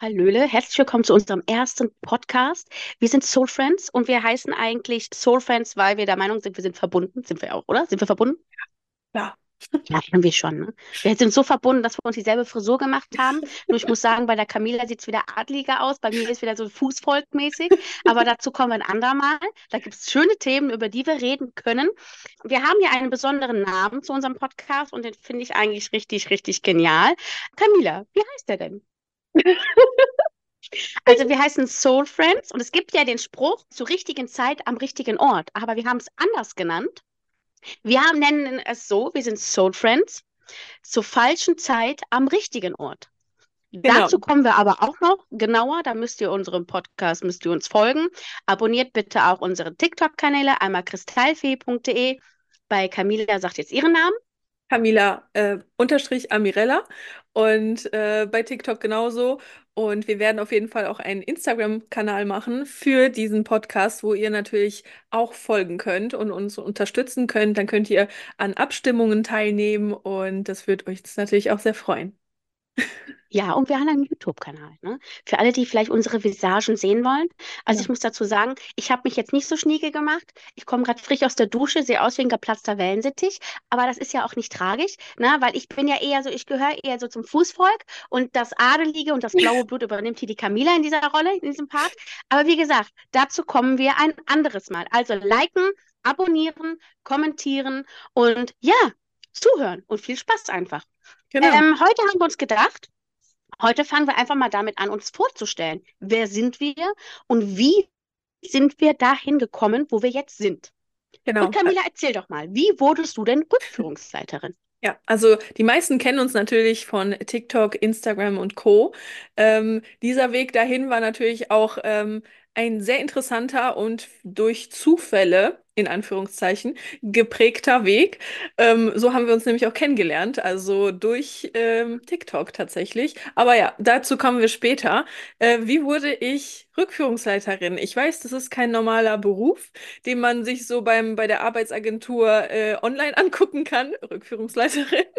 Hallöle, herzlich willkommen zu unserem ersten Podcast. Wir sind Soul Friends und wir heißen eigentlich Soul Friends, weil wir der Meinung sind, wir sind verbunden. Sind wir auch, oder? Sind wir verbunden? Ja. Ja, irgendwie schon. Ne? Wir sind so verbunden, dass wir uns dieselbe Frisur gemacht haben. Nur ich muss sagen, bei der Camilla sieht es wieder adliger aus, bei mir ist wieder so Fußvolkmäßig. Aber dazu kommen wir ein andermal. Da gibt es schöne Themen, über die wir reden können. Wir haben ja einen besonderen Namen zu unserem Podcast und den finde ich eigentlich richtig, richtig genial. Camilla, wie heißt der denn? Also wir heißen Soul Friends und es gibt ja den Spruch zur richtigen Zeit am richtigen Ort, aber wir haben es anders genannt. Wir haben, nennen es so, wir sind Soul Friends zur falschen Zeit am richtigen Ort. Genau. Dazu kommen wir aber auch noch genauer. Da müsst ihr unserem Podcast, müsst ihr uns folgen. Abonniert bitte auch unsere TikTok-Kanäle, einmal kristallfee.de. Bei Camila sagt jetzt ihren Namen. Camila äh, unterstrich Amirella und äh, bei TikTok genauso. Und wir werden auf jeden Fall auch einen Instagram-Kanal machen für diesen Podcast, wo ihr natürlich auch folgen könnt und uns unterstützen könnt. Dann könnt ihr an Abstimmungen teilnehmen und das wird euch natürlich auch sehr freuen. Ja, und wir haben einen YouTube-Kanal, ne? Für alle, die vielleicht unsere Visagen sehen wollen. Also Ja. ich muss dazu sagen, ich habe mich jetzt nicht so schnieke gemacht. Ich komme gerade frisch aus der Dusche, sehe aus wie ein geplatzter Wellensittich. Aber das ist ja auch nicht tragisch, ne? Weil ich bin ja eher so, ich gehöre eher so zum Fußvolk und das Adelige und das blaue Blut übernimmt hier die Camila in dieser Rolle, in diesem Part. Aber wie gesagt, dazu kommen wir ein anderes Mal. Also liken, abonnieren, kommentieren und ja, zuhören und viel Spaß einfach. Genau. Ähm, heute haben wir uns gedacht, Heute fangen wir einfach mal damit an, uns vorzustellen. Wer sind wir und wie sind wir dahin gekommen, wo wir jetzt sind? Genau. Und Camilla, erzähl doch mal, wie wurdest du denn Rückführungsleiterin? Ja, also die meisten kennen uns natürlich von TikTok, Instagram und Co. Ähm, dieser Weg dahin war natürlich auch ähm, ein sehr interessanter und durch Zufälle, in Anführungszeichen, geprägter Weg. Ähm, so haben wir uns nämlich auch kennengelernt, also durch ähm, TikTok tatsächlich. Aber ja, dazu kommen wir später. Äh, wie wurde ich Rückführungsleiterin? Ich weiß, das ist kein normaler Beruf, den man sich so beim, bei der Arbeitsagentur äh, online angucken kann. Rückführungsleiterin.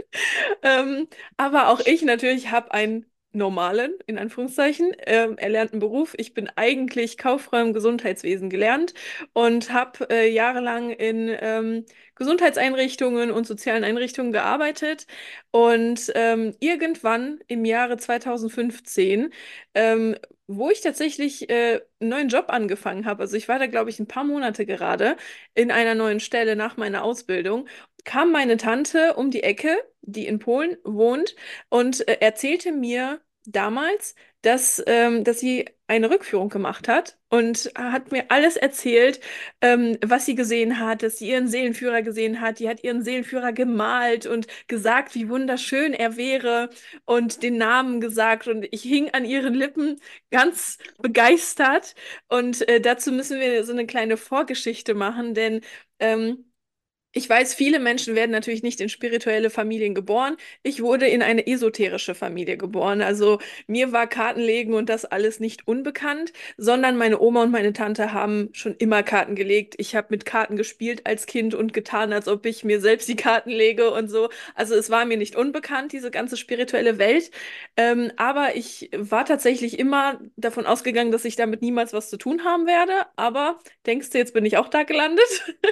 Ähm, aber auch ich natürlich habe einen normalen, in Anführungszeichen, ähm, erlernten Beruf. Ich bin eigentlich Kauffrau im Gesundheitswesen gelernt und habe äh, jahrelang in ähm, Gesundheitseinrichtungen und sozialen Einrichtungen gearbeitet. Und ähm, irgendwann im Jahre 2015, ähm, wo ich tatsächlich äh, einen neuen Job angefangen habe, also ich war da, glaube ich, ein paar Monate gerade in einer neuen Stelle nach meiner Ausbildung, kam meine Tante um die Ecke, die in Polen wohnt, und äh, erzählte mir damals, dass, ähm, dass sie eine Rückführung gemacht hat und hat mir alles erzählt, ähm, was sie gesehen hat, dass sie ihren Seelenführer gesehen hat. Die hat ihren Seelenführer gemalt und gesagt, wie wunderschön er wäre und den Namen gesagt. Und ich hing an ihren Lippen ganz begeistert. Und äh, dazu müssen wir so eine kleine Vorgeschichte machen, denn ähm, ich weiß, viele Menschen werden natürlich nicht in spirituelle Familien geboren. Ich wurde in eine esoterische Familie geboren. Also mir war Kartenlegen und das alles nicht unbekannt, sondern meine Oma und meine Tante haben schon immer Karten gelegt. Ich habe mit Karten gespielt als Kind und getan, als ob ich mir selbst die Karten lege und so. Also es war mir nicht unbekannt, diese ganze spirituelle Welt. Ähm, aber ich war tatsächlich immer davon ausgegangen, dass ich damit niemals was zu tun haben werde. Aber denkst du, jetzt bin ich auch da gelandet?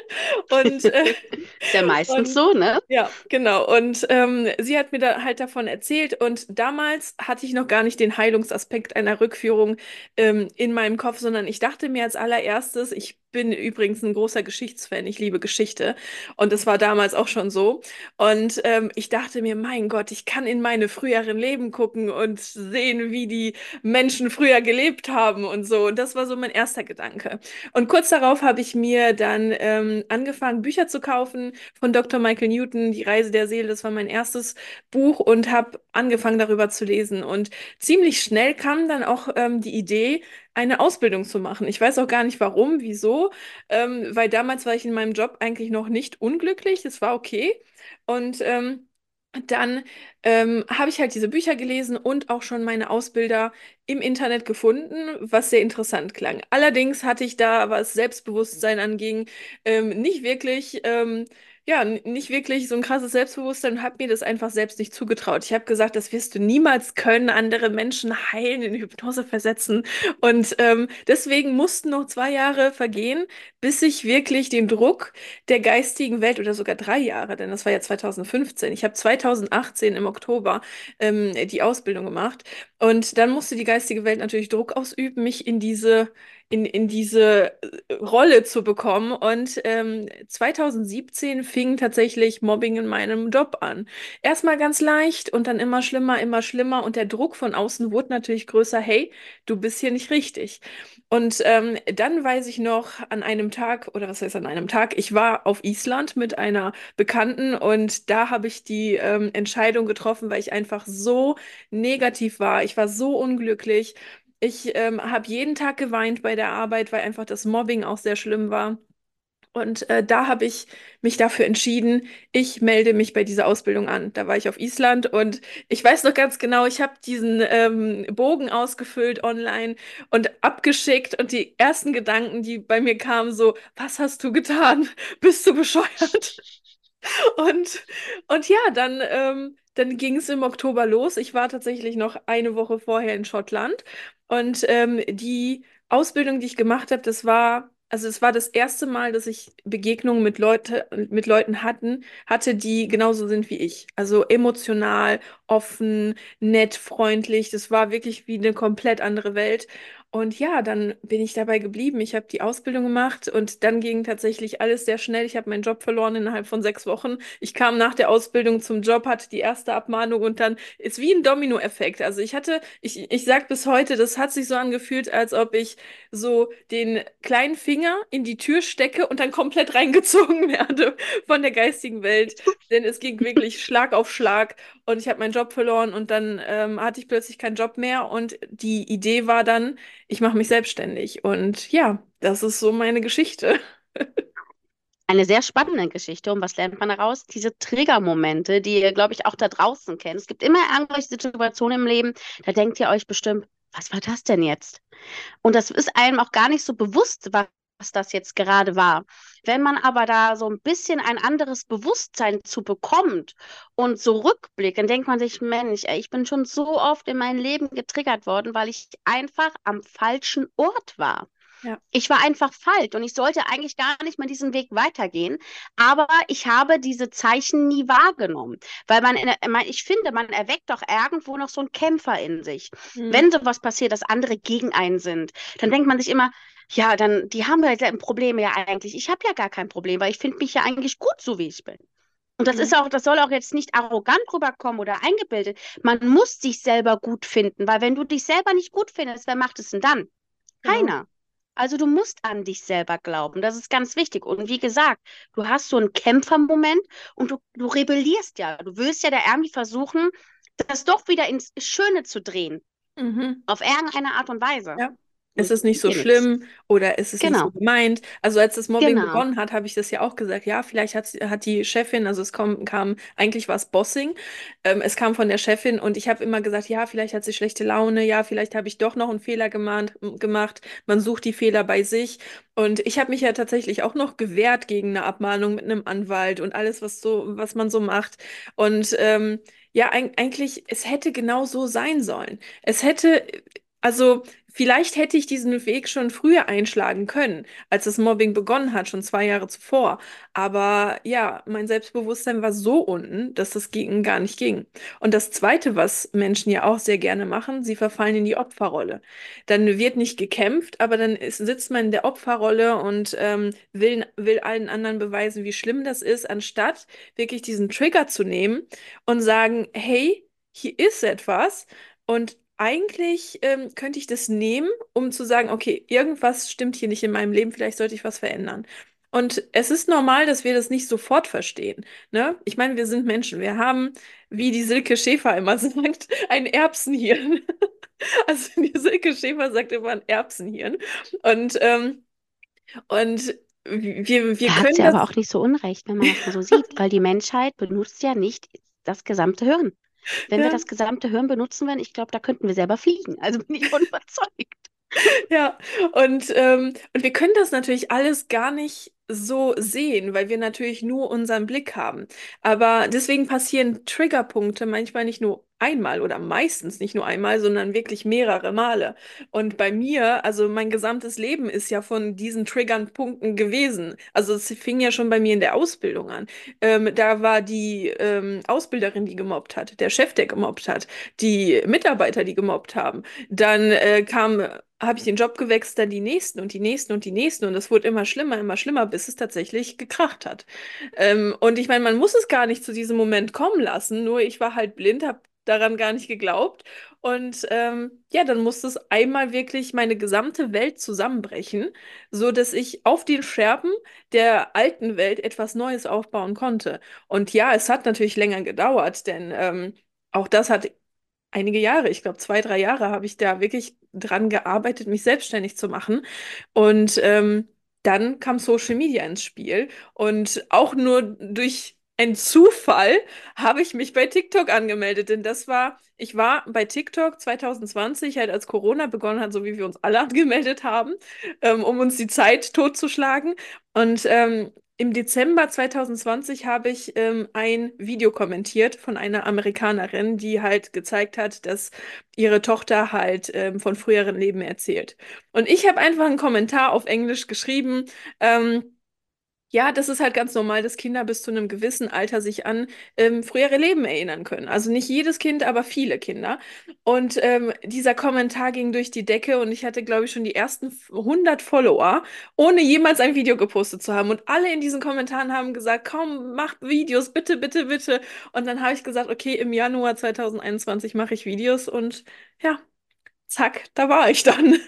Und äh, Ist ja meistens und so, ne? ja, genau. Und ähm, sie hat mir da halt davon erzählt. Und damals hatte ich noch gar nicht den Heilungsaspekt einer Rückführung ähm, in meinem Kopf, sondern ich dachte mir als allererstes, ich bin übrigens ein großer Geschichtsfan. Ich liebe Geschichte. Und das war damals auch schon so. Und ähm, ich dachte mir, mein Gott, ich kann in meine früheren Leben gucken und sehen, wie die Menschen früher gelebt haben und so. Und das war so mein erster Gedanke. Und kurz darauf habe ich mir dann ähm, angefangen, Bücher zu kaufen von Dr. Michael Newton, Die Reise der Seele. Das war mein erstes Buch und habe angefangen, darüber zu lesen. Und ziemlich schnell kam dann auch ähm, die Idee, eine Ausbildung zu machen. Ich weiß auch gar nicht warum, wieso, ähm, weil damals war ich in meinem Job eigentlich noch nicht unglücklich. Es war okay. Und ähm, dann ähm, habe ich halt diese Bücher gelesen und auch schon meine Ausbilder im Internet gefunden, was sehr interessant klang. Allerdings hatte ich da, was Selbstbewusstsein anging, ähm, nicht wirklich, ähm, ja, nicht wirklich so ein krasses Selbstbewusstsein und habe mir das einfach selbst nicht zugetraut. Ich habe gesagt, das wirst du niemals können, andere Menschen heilen, in Hypnose versetzen. Und ähm, deswegen mussten noch zwei Jahre vergehen, bis ich wirklich den Druck der geistigen Welt oder sogar drei Jahre, denn das war ja 2015. Ich habe 2018 im Oktober ähm, die Ausbildung gemacht und dann musste die geistige Welt natürlich Druck ausüben, mich in diese in, in diese äh, Rolle zu bekommen. Und ähm, 2017 fing tatsächlich Mobbing in meinem Job an. Erstmal ganz leicht und dann immer schlimmer, immer schlimmer. Und der Druck von außen wurde natürlich größer. Hey, du bist hier nicht richtig. Und ähm, dann weiß ich noch an einem Tag, oder was heißt an einem Tag, ich war auf Island mit einer Bekannten und da habe ich die ähm, Entscheidung getroffen, weil ich einfach so negativ war. Ich war so unglücklich. Ich ähm, habe jeden Tag geweint bei der Arbeit, weil einfach das Mobbing auch sehr schlimm war. Und äh, da habe ich mich dafür entschieden, ich melde mich bei dieser Ausbildung an. Da war ich auf Island und ich weiß noch ganz genau, ich habe diesen ähm, Bogen ausgefüllt online und abgeschickt und die ersten Gedanken, die bei mir kamen, so, was hast du getan? Bist du bescheuert? Und, und ja, dann, ähm, dann ging es im Oktober los. Ich war tatsächlich noch eine Woche vorher in Schottland und ähm, die Ausbildung, die ich gemacht habe, das war, also es war das erste Mal, dass ich Begegnungen mit Leute, mit Leuten hatten, hatte, die genauso sind wie ich. Also emotional, offen, nett, freundlich. Das war wirklich wie eine komplett andere Welt. Und ja, dann bin ich dabei geblieben. Ich habe die Ausbildung gemacht und dann ging tatsächlich alles sehr schnell. Ich habe meinen Job verloren innerhalb von sechs Wochen. Ich kam nach der Ausbildung zum Job, hatte die erste Abmahnung und dann ist wie ein Dominoeffekt. Also ich hatte, ich, ich sage bis heute, das hat sich so angefühlt, als ob ich so den kleinen Finger in die Tür stecke und dann komplett reingezogen werde von der geistigen Welt. Denn es ging wirklich Schlag auf Schlag und ich habe meinen Job verloren und dann ähm, hatte ich plötzlich keinen Job mehr und die Idee war dann, ich mache mich selbstständig. Und ja, das ist so meine Geschichte. Eine sehr spannende Geschichte. Und was lernt man daraus? Diese Triggermomente, die ihr, glaube ich, auch da draußen kennt. Es gibt immer irgendwelche Situationen im Leben, da denkt ihr euch bestimmt, was war das denn jetzt? Und das ist einem auch gar nicht so bewusst, was was das jetzt gerade war. Wenn man aber da so ein bisschen ein anderes Bewusstsein zu bekommt und so rückblickt, dann denkt man sich, Mensch, ey, ich bin schon so oft in meinem Leben getriggert worden, weil ich einfach am falschen Ort war. Ja. Ich war einfach falsch und ich sollte eigentlich gar nicht mehr diesen Weg weitergehen. Aber ich habe diese Zeichen nie wahrgenommen. Weil man, ich finde, man erweckt doch irgendwo noch so einen Kämpfer in sich. Mhm. Wenn sowas passiert, dass andere gegen einen sind, dann denkt man sich immer, ja, dann, die haben halt ein Problem ja eigentlich. Ich habe ja gar kein Problem, weil ich finde mich ja eigentlich gut, so wie ich bin. Und das mhm. ist auch, das soll auch jetzt nicht arrogant rüberkommen oder eingebildet. Man muss sich selber gut finden, weil wenn du dich selber nicht gut findest, wer macht es denn dann? Genau. Keiner. Genau. Also du musst an dich selber glauben. Das ist ganz wichtig. Und wie gesagt, du hast so einen Kämpfermoment und du, du rebellierst ja. Du willst ja da irgendwie versuchen, das doch wieder ins Schöne zu drehen. Mhm. Auf irgendeine Art und Weise. Ja. Es ist nicht so schlimm oder es ist genau. nicht so gemeint. Also als das Mobbing genau. begonnen hat, habe ich das ja auch gesagt. Ja, vielleicht hat, hat die Chefin, also es kam, kam eigentlich war es Bossing, ähm, es kam von der Chefin und ich habe immer gesagt, ja, vielleicht hat sie schlechte Laune, ja, vielleicht habe ich doch noch einen Fehler gemacht, gemacht. Man sucht die Fehler bei sich. Und ich habe mich ja tatsächlich auch noch gewehrt gegen eine Abmahnung mit einem Anwalt und alles, was so, was man so macht. Und ähm, ja, eigentlich, es hätte genau so sein sollen. Es hätte, also Vielleicht hätte ich diesen Weg schon früher einschlagen können, als das Mobbing begonnen hat, schon zwei Jahre zuvor. Aber ja, mein Selbstbewusstsein war so unten, dass das ging, gar nicht ging. Und das Zweite, was Menschen ja auch sehr gerne machen, sie verfallen in die Opferrolle. Dann wird nicht gekämpft, aber dann ist, sitzt man in der Opferrolle und ähm, will, will allen anderen beweisen, wie schlimm das ist, anstatt wirklich diesen Trigger zu nehmen und sagen, hey, hier ist etwas. Und eigentlich ähm, könnte ich das nehmen, um zu sagen, okay, irgendwas stimmt hier nicht in meinem Leben, vielleicht sollte ich was verändern. Und es ist normal, dass wir das nicht sofort verstehen. Ne? Ich meine, wir sind Menschen. Wir haben, wie die Silke Schäfer immer sagt, ein Erbsenhirn. Also die Silke Schäfer sagt immer ein Erbsenhirn. Und, ähm, und wir, wir da können. Hat sie aber auch nicht so unrecht, wenn man das so sieht, weil die Menschheit benutzt ja nicht das gesamte Hirn. Wenn ja. wir das gesamte Hirn benutzen würden, ich glaube, da könnten wir selber fliegen. Also bin ich überzeugt. Ja, und, ähm, und wir können das natürlich alles gar nicht so sehen, weil wir natürlich nur unseren Blick haben. Aber deswegen passieren Triggerpunkte manchmal nicht nur einmal oder meistens nicht nur einmal, sondern wirklich mehrere Male. Und bei mir, also mein gesamtes Leben ist ja von diesen Triggernpunkten gewesen. Also es fing ja schon bei mir in der Ausbildung an. Ähm, da war die ähm, Ausbilderin, die gemobbt hat, der Chef, der gemobbt hat, die Mitarbeiter, die gemobbt haben. Dann äh, kam habe ich den Job gewechselt, dann die nächsten und die nächsten und die nächsten und es wurde immer schlimmer, immer schlimmer, bis es tatsächlich gekracht hat. Ähm, und ich meine, man muss es gar nicht zu diesem Moment kommen lassen, nur ich war halt blind, habe daran gar nicht geglaubt und ähm, ja, dann musste es einmal wirklich meine gesamte Welt zusammenbrechen, so dass ich auf den Scherben der alten Welt etwas Neues aufbauen konnte. Und ja, es hat natürlich länger gedauert, denn ähm, auch das hat einige Jahre, ich glaube zwei, drei Jahre habe ich da wirklich dran gearbeitet, mich selbstständig zu machen. Und ähm, dann kam Social Media ins Spiel und auch nur durch ein Zufall habe ich mich bei TikTok angemeldet, denn das war, ich war bei TikTok 2020, halt als Corona begonnen hat, so wie wir uns alle angemeldet haben, ähm, um uns die Zeit totzuschlagen. Und ähm, im Dezember 2020 habe ich ähm, ein Video kommentiert von einer Amerikanerin, die halt gezeigt hat, dass ihre Tochter halt ähm, von früheren Leben erzählt. Und ich habe einfach einen Kommentar auf Englisch geschrieben. Ähm, ja, das ist halt ganz normal, dass Kinder bis zu einem gewissen Alter sich an ähm, frühere Leben erinnern können. Also nicht jedes Kind, aber viele Kinder. Und ähm, dieser Kommentar ging durch die Decke und ich hatte, glaube ich, schon die ersten 100 Follower, ohne jemals ein Video gepostet zu haben. Und alle in diesen Kommentaren haben gesagt, komm, mach Videos, bitte, bitte, bitte. Und dann habe ich gesagt, okay, im Januar 2021 mache ich Videos und ja, zack, da war ich dann.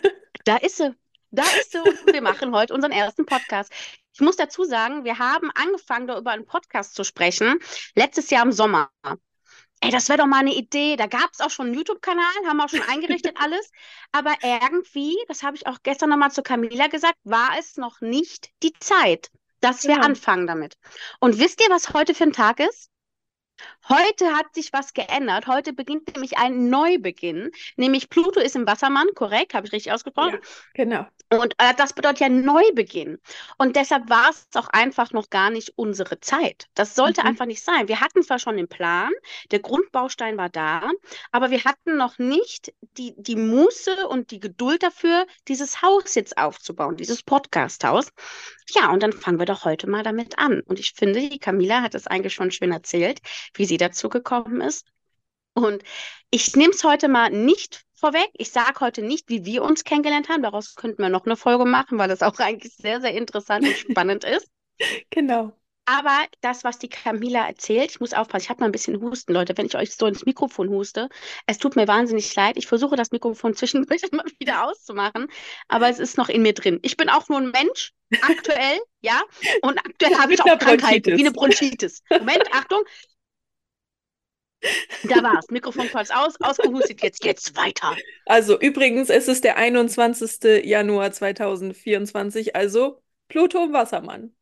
Da ist sie. Da ist sie und wir machen heute unseren ersten Podcast. Ich muss dazu sagen, wir haben angefangen, da über einen Podcast zu sprechen, letztes Jahr im Sommer. Ey, das wäre doch mal eine Idee. Da gab es auch schon einen YouTube-Kanal, haben wir auch schon eingerichtet alles. Aber irgendwie, das habe ich auch gestern nochmal zu Camila gesagt, war es noch nicht die Zeit, dass wir ja. anfangen damit. Und wisst ihr, was heute für ein Tag ist? Heute hat sich was geändert. Heute beginnt nämlich ein Neubeginn. Nämlich Pluto ist im Wassermann, korrekt? Habe ich richtig ausgesprochen? Ja, genau. Und äh, das bedeutet ja Neubeginn. Und deshalb war es auch einfach noch gar nicht unsere Zeit. Das sollte mhm. einfach nicht sein. Wir hatten zwar schon den Plan, der Grundbaustein war da, aber wir hatten noch nicht die, die Muße und die Geduld dafür, dieses Haus jetzt aufzubauen, dieses Podcast-Haus. Ja, und dann fangen wir doch heute mal damit an. Und ich finde, die Camila hat es eigentlich schon schön erzählt, wie sie dazu gekommen ist. Und ich nehme es heute mal nicht vorweg. Ich sage heute nicht, wie wir uns kennengelernt haben. Daraus könnten wir noch eine Folge machen, weil das auch eigentlich sehr, sehr interessant und spannend ist. Genau. Aber das, was die Camila erzählt, ich muss aufpassen, ich habe mal ein bisschen Husten, Leute, wenn ich euch so ins Mikrofon huste. Es tut mir wahnsinnig leid. Ich versuche das Mikrofon zwischendurch immer wieder auszumachen, aber es ist noch in mir drin. Ich bin auch nur ein Mensch, aktuell, ja, und aktuell habe ich auch Krankheiten, wie eine Bronchitis. Moment, Achtung, da war's. Mikrofon kurz aus, ausgehustet, jetzt geht's weiter. Also übrigens, es ist der 21. Januar 2024, also Pluto im Wassermann.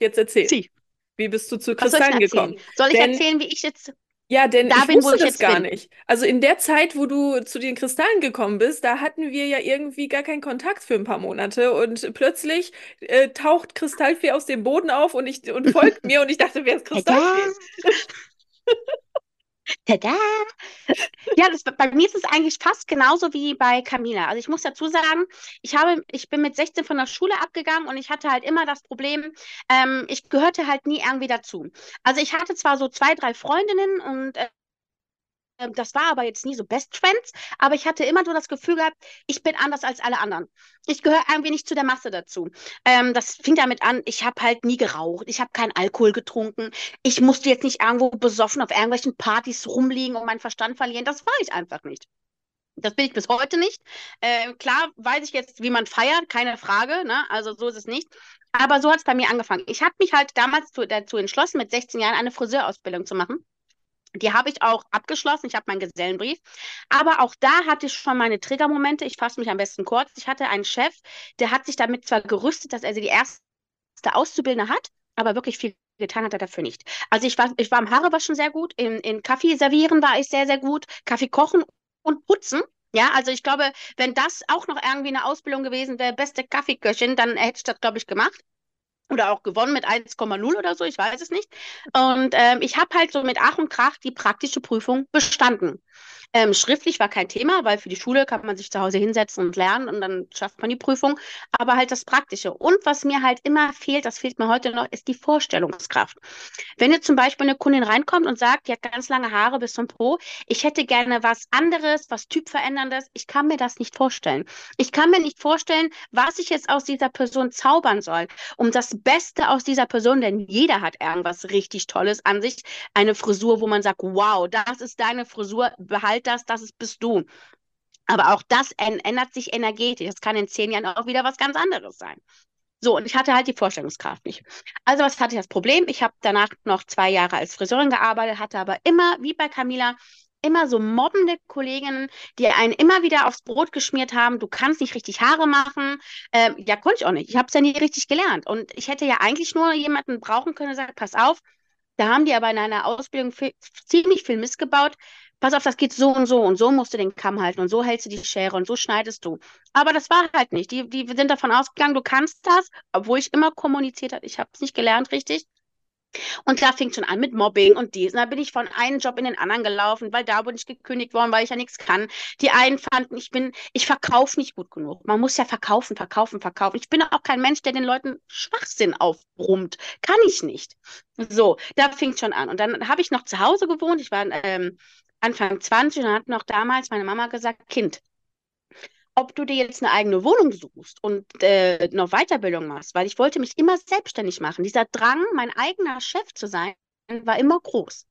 Jetzt erzähl. Sie. Wie bist du zu Kristallen gekommen? Soll ich Denn, erzählen, wie ich jetzt ja, denn da ich bin, wusste das gar bin. nicht. Also in der Zeit, wo du zu den Kristallen gekommen bist, da hatten wir ja irgendwie gar keinen Kontakt für ein paar Monate und plötzlich äh, taucht Kristallfee aus dem Boden auf und ich und folgt mir und ich dachte, wer ist Kristallfee? Tada! Ja, das, bei mir ist es eigentlich fast genauso wie bei Camila. Also ich muss dazu sagen, ich habe, ich bin mit 16 von der Schule abgegangen und ich hatte halt immer das Problem, ähm, ich gehörte halt nie irgendwie dazu. Also ich hatte zwar so zwei, drei Freundinnen und äh, das war aber jetzt nie so Best Friends, aber ich hatte immer so das Gefühl gehabt, ich bin anders als alle anderen. Ich gehöre irgendwie nicht zu der Masse dazu. Ähm, das fing damit an, ich habe halt nie geraucht, ich habe keinen Alkohol getrunken, ich musste jetzt nicht irgendwo besoffen auf irgendwelchen Partys rumliegen und meinen Verstand verlieren. Das war ich einfach nicht. Das bin ich bis heute nicht. Äh, klar weiß ich jetzt, wie man feiert, keine Frage. Ne? Also so ist es nicht. Aber so hat es bei mir angefangen. Ich habe mich halt damals zu, dazu entschlossen, mit 16 Jahren eine Friseurausbildung zu machen. Die habe ich auch abgeschlossen. Ich habe meinen Gesellenbrief. Aber auch da hatte ich schon meine Triggermomente. Ich fasse mich am besten kurz. Ich hatte einen Chef, der hat sich damit zwar gerüstet, dass er sie die erste Auszubildende hat, aber wirklich viel getan hat er dafür nicht. Also ich war, ich war im Haarewaschen sehr gut, in, in Kaffee servieren war ich sehr, sehr gut, Kaffee kochen und putzen. Ja, also ich glaube, wenn das auch noch irgendwie eine Ausbildung gewesen wäre, beste Kaffeeköchin, dann hätte ich das, glaube ich, gemacht. Oder auch gewonnen mit 1,0 oder so, ich weiß es nicht. Und ähm, ich habe halt so mit Ach und Krach die praktische Prüfung bestanden. Ähm, schriftlich war kein Thema, weil für die Schule kann man sich zu Hause hinsetzen und lernen und dann schafft man die Prüfung. Aber halt das Praktische. Und was mir halt immer fehlt, das fehlt mir heute noch, ist die Vorstellungskraft. Wenn jetzt zum Beispiel eine Kundin reinkommt und sagt, die hat ganz lange Haare bis zum Po, ich hätte gerne was anderes, was typveränderndes, ich kann mir das nicht vorstellen. Ich kann mir nicht vorstellen, was ich jetzt aus dieser Person zaubern soll, um das Beste aus dieser Person, denn jeder hat irgendwas richtig Tolles an sich. Eine Frisur, wo man sagt, wow, das ist deine Frisur, behalte halt das, das ist, bist du. Aber auch das ändert sich energetisch. Das kann in zehn Jahren auch wieder was ganz anderes sein. So, und ich hatte halt die Vorstellungskraft nicht. Also, was hatte ich das Problem? Ich habe danach noch zwei Jahre als Friseurin gearbeitet, hatte aber immer, wie bei Camila, immer so mobbende Kolleginnen, die einen immer wieder aufs Brot geschmiert haben, du kannst nicht richtig Haare machen. Ähm, ja, konnte ich auch nicht. Ich habe es ja nie richtig gelernt. Und ich hätte ja eigentlich nur jemanden brauchen können, der sagt, pass auf, da haben die aber in einer Ausbildung viel, ziemlich viel missgebaut pass auf, das geht so und so und so musst du den Kamm halten und so hältst du die Schere und so schneidest du. Aber das war halt nicht. Die, die sind davon ausgegangen, du kannst das, obwohl ich immer kommuniziert habe, ich habe es nicht gelernt richtig. Und da fing schon an mit Mobbing und dies. Und da bin ich von einem Job in den anderen gelaufen, weil da bin ich gekündigt worden, weil ich ja nichts kann. Die einen fanden, ich bin, ich verkaufe nicht gut genug. Man muss ja verkaufen, verkaufen, verkaufen. Ich bin auch kein Mensch, der den Leuten Schwachsinn aufbrummt. Kann ich nicht. So, da fing schon an. Und dann habe ich noch zu Hause gewohnt. Ich war ähm, Anfang 20 und hat noch damals meine Mama gesagt, Kind, ob du dir jetzt eine eigene Wohnung suchst und äh, noch Weiterbildung machst, weil ich wollte mich immer selbstständig machen. Dieser Drang, mein eigener Chef zu sein, war immer groß.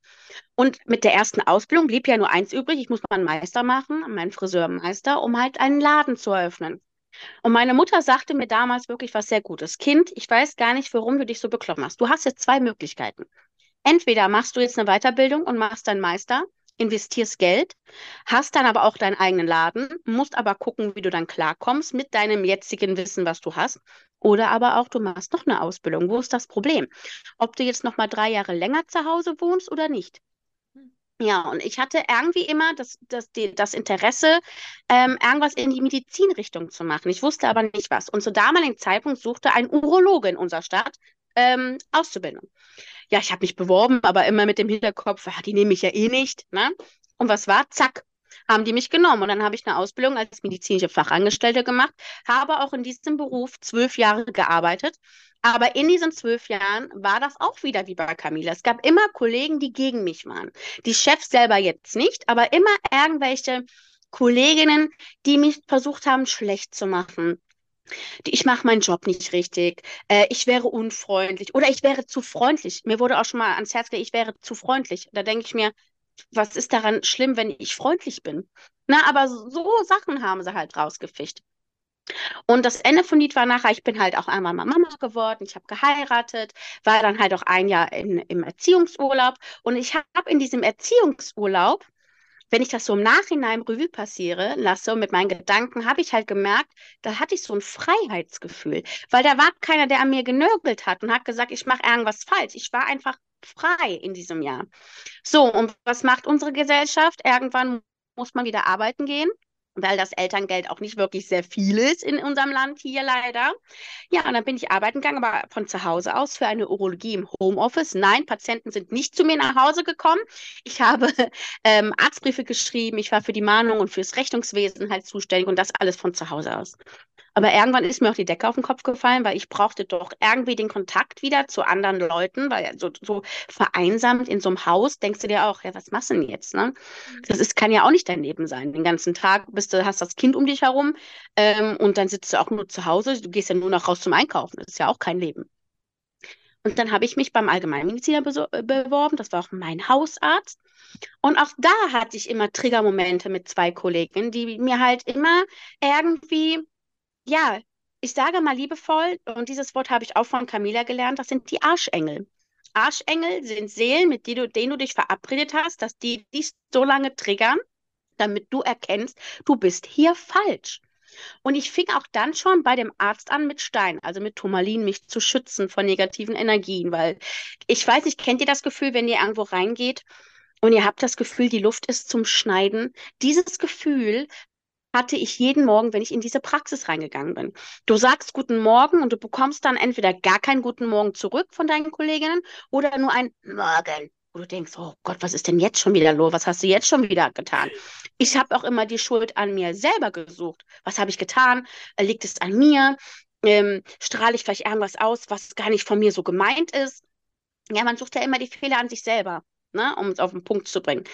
Und mit der ersten Ausbildung blieb ja nur eins übrig, ich muss mal einen Meister machen, meinen Friseurmeister, um halt einen Laden zu eröffnen. Und meine Mutter sagte mir damals wirklich was sehr Gutes. Kind, ich weiß gar nicht, warum du dich so bekloppt machst. Du hast jetzt zwei Möglichkeiten. Entweder machst du jetzt eine Weiterbildung und machst deinen Meister investierst Geld, hast dann aber auch deinen eigenen Laden, musst aber gucken, wie du dann klarkommst mit deinem jetzigen Wissen, was du hast. Oder aber auch, du machst noch eine Ausbildung. Wo ist das Problem? Ob du jetzt noch mal drei Jahre länger zu Hause wohnst oder nicht. Hm. Ja, und ich hatte irgendwie immer das, das, die, das Interesse, ähm, irgendwas in die Medizinrichtung zu machen. Ich wusste aber nicht was. Und zu damaligen Zeitpunkt suchte ein Urologe in unserer Stadt ähm, Auszubildung ja, ich habe mich beworben, aber immer mit dem Hinterkopf, ah, die nehme ich ja eh nicht. Ne? Und was war? Zack, haben die mich genommen. Und dann habe ich eine Ausbildung als medizinische Fachangestellte gemacht, habe auch in diesem Beruf zwölf Jahre gearbeitet. Aber in diesen zwölf Jahren war das auch wieder wie bei Camila. Es gab immer Kollegen, die gegen mich waren. Die Chefs selber jetzt nicht, aber immer irgendwelche Kolleginnen, die mich versucht haben, schlecht zu machen, ich mache meinen Job nicht richtig, äh, ich wäre unfreundlich oder ich wäre zu freundlich. Mir wurde auch schon mal ans Herz gelegt, ich wäre zu freundlich. Da denke ich mir, was ist daran schlimm, wenn ich freundlich bin? Na, aber so Sachen haben sie halt rausgefischt. Und das Ende vom Lied war nachher, ich bin halt auch einmal mal Mama geworden, ich habe geheiratet, war dann halt auch ein Jahr in, im Erziehungsurlaub und ich habe in diesem Erziehungsurlaub wenn ich das so im Nachhinein Revue passiere lasse und mit meinen Gedanken, habe ich halt gemerkt, da hatte ich so ein Freiheitsgefühl, weil da war keiner, der an mir genörgelt hat und hat gesagt, ich mache irgendwas falsch. Ich war einfach frei in diesem Jahr. So, und was macht unsere Gesellschaft? Irgendwann muss man wieder arbeiten gehen weil das Elterngeld auch nicht wirklich sehr viel ist in unserem Land hier leider. Ja, und dann bin ich arbeiten gegangen, aber von zu Hause aus für eine Urologie im Homeoffice. Nein, Patienten sind nicht zu mir nach Hause gekommen. Ich habe ähm, Arztbriefe geschrieben, ich war für die Mahnung und fürs Rechnungswesen halt zuständig und das alles von zu Hause aus. Aber irgendwann ist mir auch die Decke auf den Kopf gefallen, weil ich brauchte doch irgendwie den Kontakt wieder zu anderen Leuten, weil so, so vereinsamt in so einem Haus denkst du dir auch, ja, was machst du denn jetzt? Ne? Mhm. Das ist, kann ja auch nicht dein Leben sein. Den ganzen Tag bist du, hast das Kind um dich herum ähm, und dann sitzt du auch nur zu Hause. Du gehst ja nur noch raus zum Einkaufen. Das ist ja auch kein Leben. Und dann habe ich mich beim Allgemeinmediziner beworben. Das war auch mein Hausarzt. Und auch da hatte ich immer Triggermomente mit zwei Kollegen, die mir halt immer irgendwie ja, ich sage mal liebevoll, und dieses Wort habe ich auch von Camila gelernt, das sind die Arschengel. Arschengel sind Seelen, mit denen du, denen du dich verabredet hast, dass die dich so lange triggern, damit du erkennst, du bist hier falsch. Und ich fing auch dann schon bei dem Arzt an mit Stein, also mit Turmalin, mich zu schützen von negativen Energien, weil ich weiß nicht, kennt ihr das Gefühl, wenn ihr irgendwo reingeht und ihr habt das Gefühl, die Luft ist zum Schneiden? Dieses Gefühl hatte ich jeden Morgen, wenn ich in diese Praxis reingegangen bin. Du sagst guten Morgen und du bekommst dann entweder gar keinen guten Morgen zurück von deinen Kolleginnen oder nur ein Morgen, wo du denkst, oh Gott, was ist denn jetzt schon wieder los? Was hast du jetzt schon wieder getan? Ich habe auch immer die Schuld an mir selber gesucht. Was habe ich getan? Liegt es an mir? Ähm, strahle ich vielleicht irgendwas aus, was gar nicht von mir so gemeint ist? Ja, man sucht ja immer die Fehler an sich selber, ne, um es auf den Punkt zu bringen.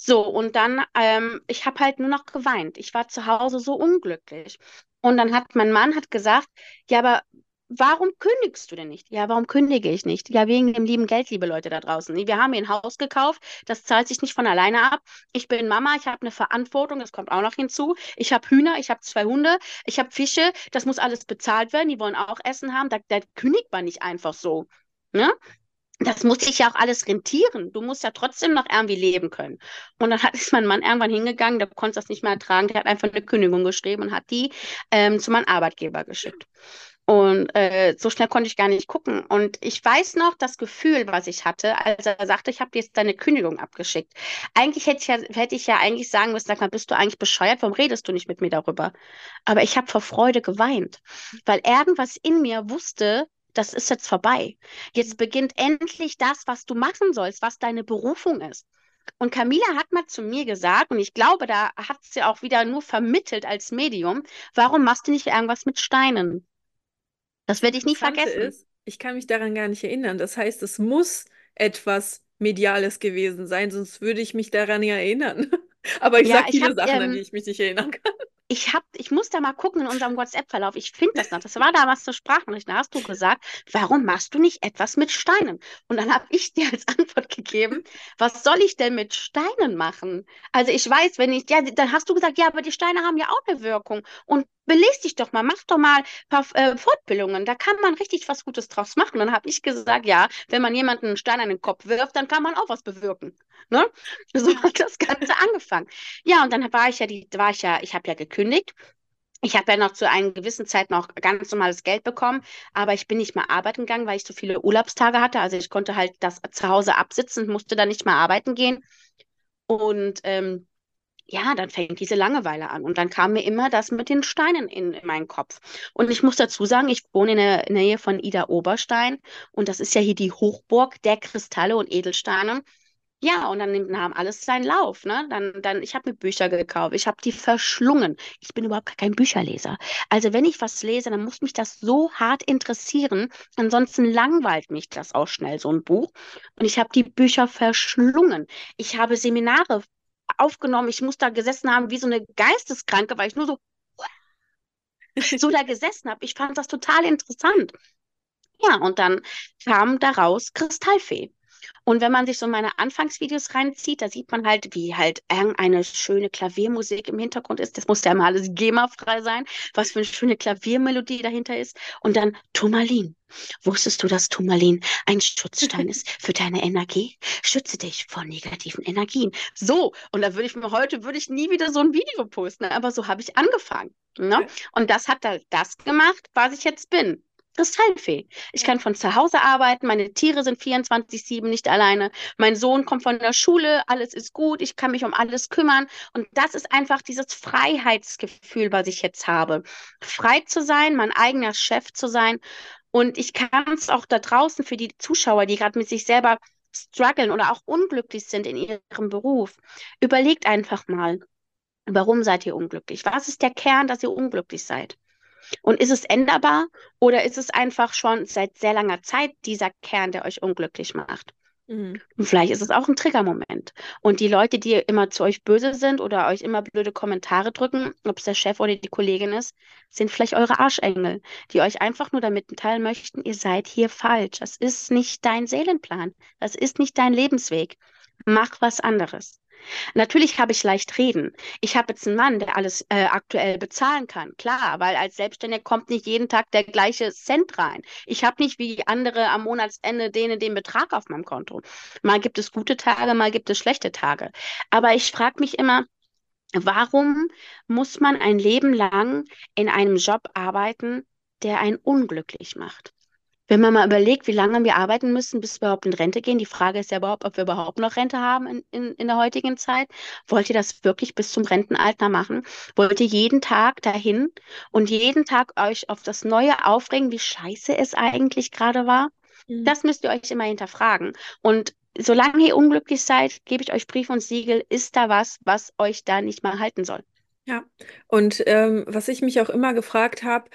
So, und dann, ähm, ich habe halt nur noch geweint. Ich war zu Hause so unglücklich. Und dann hat mein Mann hat gesagt, ja, aber warum kündigst du denn nicht? Ja, warum kündige ich nicht? Ja, wegen dem lieben Geld, liebe Leute da draußen. Wir haben hier ein Haus gekauft, das zahlt sich nicht von alleine ab. Ich bin Mama, ich habe eine Verantwortung, das kommt auch noch hinzu. Ich habe Hühner, ich habe zwei Hunde, ich habe Fische, das muss alles bezahlt werden, die wollen auch Essen haben. Da, da kündigt man nicht einfach so. Ne? Das muss sich ja auch alles rentieren. Du musst ja trotzdem noch irgendwie leben können. Und dann hat ist mein Mann irgendwann hingegangen, der konnte das nicht mehr ertragen, der hat einfach eine Kündigung geschrieben und hat die ähm, zu meinem Arbeitgeber geschickt. Und äh, so schnell konnte ich gar nicht gucken. Und ich weiß noch das Gefühl, was ich hatte, als er sagte, ich habe jetzt deine Kündigung abgeschickt. Eigentlich hätte ich, ja, hätte ich ja eigentlich sagen müssen, sag mal, bist du eigentlich bescheuert? Warum redest du nicht mit mir darüber? Aber ich habe vor Freude geweint, weil irgendwas in mir wusste, das ist jetzt vorbei. Jetzt beginnt endlich das, was du machen sollst, was deine Berufung ist. Und Camila hat mal zu mir gesagt, und ich glaube, da hat sie auch wieder nur vermittelt als Medium, warum machst du nicht irgendwas mit Steinen? Das werde ich nie vergessen. Ist, ich kann mich daran gar nicht erinnern. Das heißt, es muss etwas Mediales gewesen sein, sonst würde ich mich daran ja erinnern. Aber ich ja, sage viele hab, Sachen, ähm, an die ich mich nicht erinnern kann ich hab, ich muss da mal gucken in unserem WhatsApp-Verlauf. Ich finde das noch. Das war da was zur Sprachnachricht. Da hast du gesagt, warum machst du nicht etwas mit Steinen? Und dann habe ich dir als Antwort gegeben, was soll ich denn mit Steinen machen? Also ich weiß, wenn ich, ja, dann hast du gesagt, ja, aber die Steine haben ja auch eine Wirkung. Und belest dich doch mal, mach doch mal ein paar äh, Fortbildungen, da kann man richtig was Gutes draus machen. Dann habe ich gesagt, ja, wenn man jemanden einen Stein an den Kopf wirft, dann kann man auch was bewirken. Ne? So hat das Ganze angefangen. Ja, und dann war ich ja, die, war ich ja, ich habe ja gekündigt. Ich habe ja noch zu einer gewissen Zeit noch ganz normales Geld bekommen, aber ich bin nicht mehr arbeiten gegangen, weil ich so viele Urlaubstage hatte. Also ich konnte halt das zu Hause absitzen, musste dann nicht mehr arbeiten gehen. Und ähm, ja, dann fängt diese Langeweile an. Und dann kam mir immer das mit den Steinen in, in meinen Kopf. Und ich muss dazu sagen, ich wohne in der Nähe von Ida Oberstein. Und das ist ja hier die Hochburg der Kristalle und Edelsteine. Ja, und dann nahm alles seinen Lauf. Ne? Dann, dann, ich habe mir Bücher gekauft, ich habe die verschlungen. Ich bin überhaupt kein Bücherleser. Also wenn ich was lese, dann muss mich das so hart interessieren. Ansonsten langweilt mich das auch schnell, so ein Buch. Und ich habe die Bücher verschlungen. Ich habe Seminare aufgenommen. Ich muss da gesessen haben wie so eine Geisteskranke, weil ich nur so, so da gesessen habe. Ich fand das total interessant. Ja, und dann kam daraus Kristallfee. Und wenn man sich so meine Anfangsvideos reinzieht, da sieht man halt, wie halt eine schöne Klaviermusik im Hintergrund ist. Das muss ja mal alles GEMA-frei sein, was für eine schöne Klaviermelodie dahinter ist. Und dann Turmalin. Wusstest du, dass Turmalin ein Schutzstein ist für deine Energie? Schütze dich vor negativen Energien. So, und da würde ich mir heute, würde ich nie wieder so ein Video posten, aber so habe ich angefangen. Ne? Und das hat halt das gemacht, was ich jetzt bin. Kristallfee. Ich kann von zu Hause arbeiten, meine Tiere sind 24-7 nicht alleine, mein Sohn kommt von der Schule, alles ist gut, ich kann mich um alles kümmern. Und das ist einfach dieses Freiheitsgefühl, was ich jetzt habe. Frei zu sein, mein eigener Chef zu sein. Und ich kann es auch da draußen für die Zuschauer, die gerade mit sich selber strugglen oder auch unglücklich sind in ihrem Beruf. Überlegt einfach mal, warum seid ihr unglücklich? Was ist der Kern, dass ihr unglücklich seid? Und ist es änderbar oder ist es einfach schon seit sehr langer Zeit dieser Kern, der euch unglücklich macht? Mhm. Und vielleicht ist es auch ein Triggermoment. Und die Leute, die immer zu euch böse sind oder euch immer blöde Kommentare drücken, ob es der Chef oder die Kollegin ist, sind vielleicht eure Arschengel, die euch einfach nur damit mitteilen möchten, ihr seid hier falsch. Das ist nicht dein Seelenplan. Das ist nicht dein Lebensweg. Mach was anderes. Natürlich habe ich leicht reden. Ich habe jetzt einen Mann, der alles äh, aktuell bezahlen kann. Klar, weil als Selbstständiger kommt nicht jeden Tag der gleiche Cent rein. Ich habe nicht wie andere am Monatsende denen den Betrag auf meinem Konto. Mal gibt es gute Tage, mal gibt es schlechte Tage. Aber ich frage mich immer, warum muss man ein Leben lang in einem Job arbeiten, der einen unglücklich macht? Wenn man mal überlegt, wie lange wir arbeiten müssen, bis wir überhaupt in Rente gehen, die Frage ist ja überhaupt, ob wir überhaupt noch Rente haben in, in, in der heutigen Zeit. Wollt ihr das wirklich bis zum Rentenalter machen? Wollt ihr jeden Tag dahin und jeden Tag euch auf das Neue aufregen, wie scheiße es eigentlich gerade war? Mhm. Das müsst ihr euch immer hinterfragen. Und solange ihr unglücklich seid, gebe ich euch Brief und Siegel, ist da was, was euch da nicht mal halten soll. Ja, und ähm, was ich mich auch immer gefragt habe,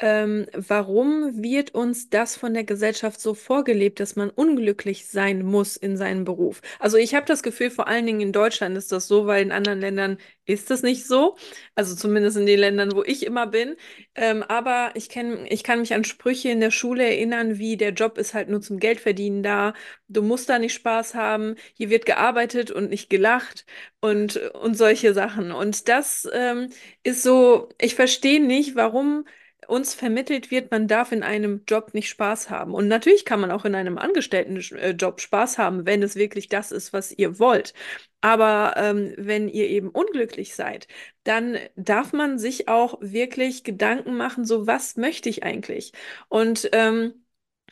ähm, warum wird uns das von der Gesellschaft so vorgelebt, dass man unglücklich sein muss in seinem Beruf? Also ich habe das Gefühl, vor allen Dingen in Deutschland ist das so, weil in anderen Ländern ist das nicht so. Also zumindest in den Ländern, wo ich immer bin. Ähm, aber ich kenn, ich kann mich an Sprüche in der Schule erinnern, wie der Job ist halt nur zum Geldverdienen da. Du musst da nicht Spaß haben. Hier wird gearbeitet und nicht gelacht und, und solche Sachen. Und das ähm, ist so, ich verstehe nicht, warum uns vermittelt wird, man darf in einem Job nicht Spaß haben. Und natürlich kann man auch in einem Angestelltenjob Spaß haben, wenn es wirklich das ist, was ihr wollt. Aber ähm, wenn ihr eben unglücklich seid, dann darf man sich auch wirklich Gedanken machen, so was möchte ich eigentlich? Und ähm,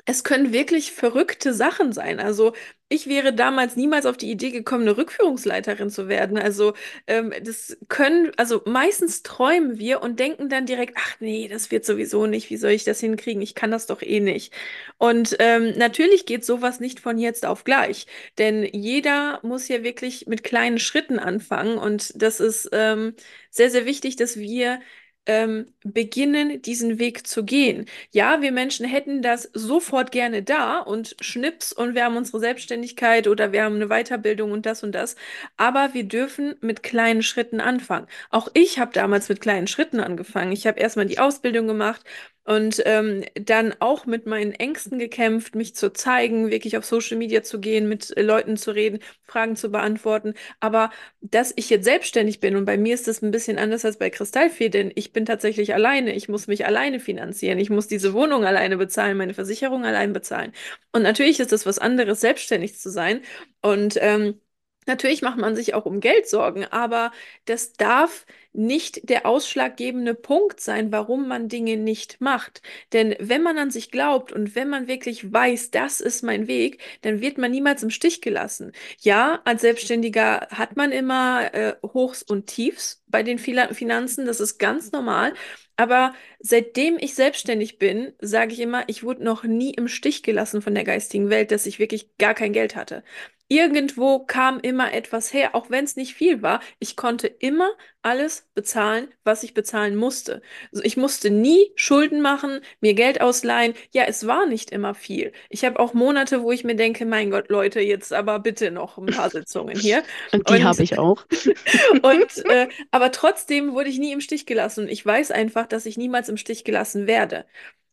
es können wirklich verrückte Sachen sein. Also ich wäre damals niemals auf die Idee gekommen, eine Rückführungsleiterin zu werden. Also ähm, das können, also meistens träumen wir und denken dann direkt, ach nee, das wird sowieso nicht. Wie soll ich das hinkriegen? Ich kann das doch eh nicht. Und ähm, natürlich geht sowas nicht von jetzt auf gleich, denn jeder muss ja wirklich mit kleinen Schritten anfangen und das ist ähm, sehr, sehr wichtig, dass wir ähm, beginnen, diesen Weg zu gehen. Ja, wir Menschen hätten das sofort gerne da und schnips und wir haben unsere Selbstständigkeit oder wir haben eine Weiterbildung und das und das. Aber wir dürfen mit kleinen Schritten anfangen. Auch ich habe damals mit kleinen Schritten angefangen. Ich habe erstmal die Ausbildung gemacht und ähm, dann auch mit meinen Ängsten gekämpft, mich zu zeigen, wirklich auf Social Media zu gehen, mit Leuten zu reden, Fragen zu beantworten. Aber dass ich jetzt selbstständig bin und bei mir ist das ein bisschen anders als bei Kristallfee, denn ich bin tatsächlich alleine. Ich muss mich alleine finanzieren. Ich muss diese Wohnung alleine bezahlen, meine Versicherung allein bezahlen. Und natürlich ist das was anderes, selbstständig zu sein. Und ähm, Natürlich macht man sich auch um Geld Sorgen, aber das darf nicht der ausschlaggebende Punkt sein, warum man Dinge nicht macht. Denn wenn man an sich glaubt und wenn man wirklich weiß, das ist mein Weg, dann wird man niemals im Stich gelassen. Ja, als Selbstständiger hat man immer äh, Hochs und Tiefs bei den Finanzen, das ist ganz normal. Aber seitdem ich selbstständig bin, sage ich immer, ich wurde noch nie im Stich gelassen von der geistigen Welt, dass ich wirklich gar kein Geld hatte. Irgendwo kam immer etwas her, auch wenn es nicht viel war. Ich konnte immer alles bezahlen, was ich bezahlen musste. Also ich musste nie Schulden machen, mir Geld ausleihen. Ja, es war nicht immer viel. Ich habe auch Monate, wo ich mir denke, mein Gott, Leute, jetzt aber bitte noch ein paar Sitzungen hier. Und die habe ich auch. und äh, aber trotzdem wurde ich nie im Stich gelassen. Und ich weiß einfach, dass ich niemals im Stich gelassen werde.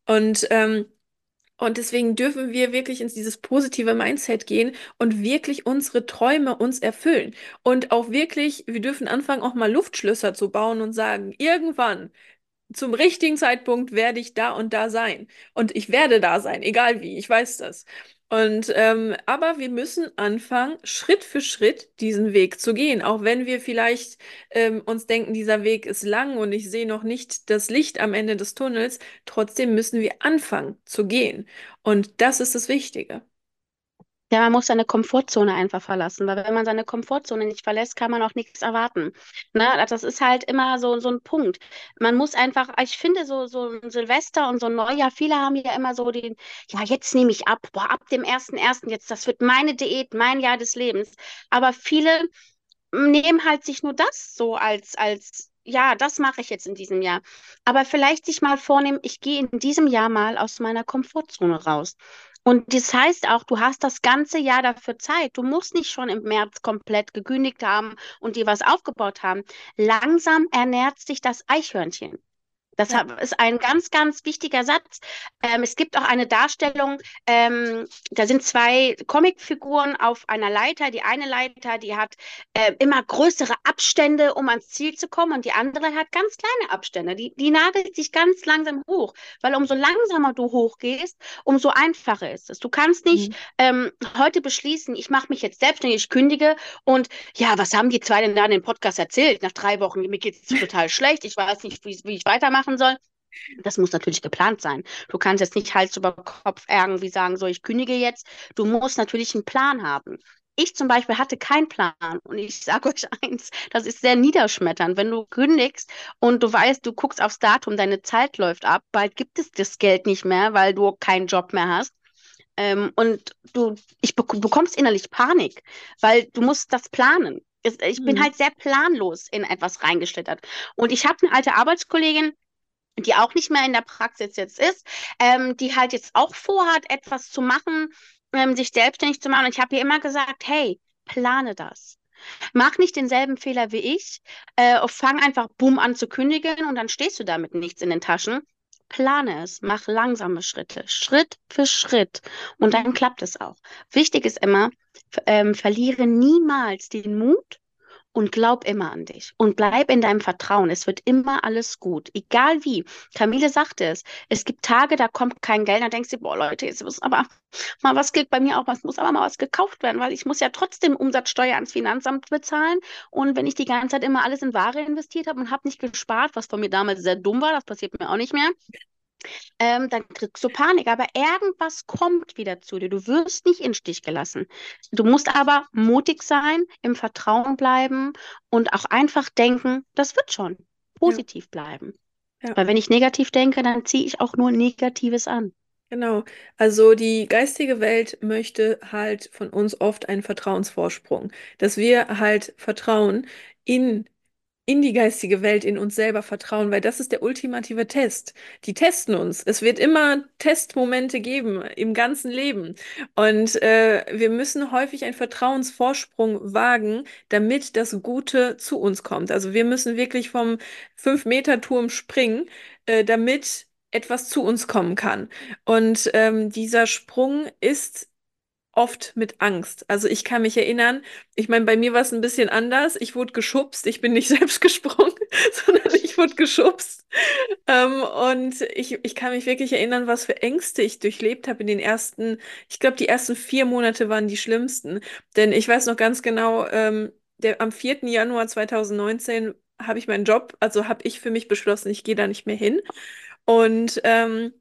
Und ähm, und deswegen dürfen wir wirklich ins dieses positive Mindset gehen und wirklich unsere Träume uns erfüllen. Und auch wirklich, wir dürfen anfangen, auch mal Luftschlösser zu bauen und sagen, irgendwann zum richtigen Zeitpunkt werde ich da und da sein. Und ich werde da sein, egal wie, ich weiß das. Und ähm, aber wir müssen anfangen, Schritt für Schritt diesen Weg zu gehen. Auch wenn wir vielleicht ähm, uns denken, dieser Weg ist lang und ich sehe noch nicht das Licht am Ende des Tunnels, trotzdem müssen wir anfangen zu gehen. Und das ist das Wichtige. Ja, man muss seine Komfortzone einfach verlassen, weil wenn man seine Komfortzone nicht verlässt, kann man auch nichts erwarten. Ne? Das ist halt immer so, so ein Punkt. Man muss einfach, ich finde so, so ein Silvester und so ein Neujahr, viele haben ja immer so den, ja, jetzt nehme ich ab, boah, ab dem ersten ersten jetzt, das wird meine Diät, mein Jahr des Lebens. Aber viele nehmen halt sich nur das so als, als ja, das mache ich jetzt in diesem Jahr. Aber vielleicht sich mal vornehmen, ich gehe in diesem Jahr mal aus meiner Komfortzone raus. Und das heißt auch, du hast das ganze Jahr dafür Zeit. Du musst nicht schon im März komplett gekündigt haben und dir was aufgebaut haben. Langsam ernährt sich das Eichhörnchen. Das ja. ist ein ganz, ganz wichtiger Satz. Ähm, es gibt auch eine Darstellung, ähm, da sind zwei Comicfiguren auf einer Leiter. Die eine Leiter, die hat äh, immer größere Abstände, um ans Ziel zu kommen, und die andere hat ganz kleine Abstände. Die, die nagelt sich ganz langsam hoch, weil umso langsamer du hochgehst, umso einfacher ist es. Du kannst nicht mhm. ähm, heute beschließen, ich mache mich jetzt selbstständig, ich kündige und ja, was haben die zwei denn da in dem Podcast erzählt? Nach drei Wochen, mir geht es total schlecht, ich weiß nicht, wie, wie ich weitermache machen soll. Das muss natürlich geplant sein. Du kannst jetzt nicht Hals über Kopf irgendwie sagen, so, ich kündige jetzt. Du musst natürlich einen Plan haben. Ich zum Beispiel hatte keinen Plan und ich sage euch eins, das ist sehr niederschmetternd. Wenn du kündigst und du weißt, du guckst aufs Datum, deine Zeit läuft ab, bald gibt es das Geld nicht mehr, weil du keinen Job mehr hast. Ähm, und du, ich bek bekommst innerlich Panik, weil du musst das planen. Ich, bin Mhm. halt sehr planlos in etwas reingeschlittert. Und ich habe eine alte Arbeitskollegin, die auch nicht mehr in der Praxis jetzt ist, ähm, die halt jetzt auch vorhat, etwas zu machen, ähm, sich selbstständig zu machen. Und ich habe ihr immer gesagt, hey, plane das. Mach nicht denselben Fehler wie ich. Äh, fang einfach bumm an zu kündigen und dann stehst du da mit nichts in den Taschen. Plane es, mach langsame Schritte, Schritt für Schritt und dann klappt es auch. Wichtig ist immer, ähm, verliere niemals den Mut und glaub immer an dich und bleib in deinem Vertrauen. Es wird immer alles gut, egal wie. Camille sagte es, es gibt Tage, da kommt kein Geld, da denkst du, boah Leute, jetzt muss aber mal was gilt bei mir auch, es muss aber mal was gekauft werden, weil ich muss ja trotzdem Umsatzsteuer ans Finanzamt bezahlen. Und wenn ich die ganze Zeit immer alles in Ware investiert habe und habe nicht gespart, was von mir damals sehr dumm war, das passiert mir auch nicht mehr, ähm, dann kriegst du Panik. Aber irgendwas kommt wieder zu dir. Du wirst nicht in den Stich gelassen. Du musst aber mutig sein, im Vertrauen bleiben und auch einfach denken, das wird schon. Ja, Positiv bleiben. ja. Weil wenn ich negativ denke, dann ziehe ich auch nur Negatives an. Genau. Also die geistige Welt möchte halt von uns oft einen Vertrauensvorsprung, dass wir halt Vertrauen in in die geistige Welt, in uns selber vertrauen, weil das ist der ultimative Test. Die testen uns. Es wird immer Testmomente geben im ganzen Leben. Und äh, wir müssen häufig einen Vertrauensvorsprung wagen, damit das Gute zu uns kommt. Also wir müssen wirklich vom Fünf-Meter-Turm springen, äh, damit etwas zu uns kommen kann. Und ähm, dieser Sprung ist oft mit Angst. Also ich kann mich erinnern, ich meine, bei mir war es ein bisschen anders. Ich wurde geschubst, ich bin nicht selbst gesprungen, sondern ich wurde geschubst. Ähm, und ich, ich kann mich wirklich erinnern, was für Ängste ich durchlebt habe in den ersten, ich glaube, die ersten vier Monate waren die schlimmsten. Denn ich weiß noch ganz genau, ähm, der, am 4. Januar 2019 habe ich meinen Job, also habe ich für mich beschlossen, ich gehe da nicht mehr hin. Und, ähm,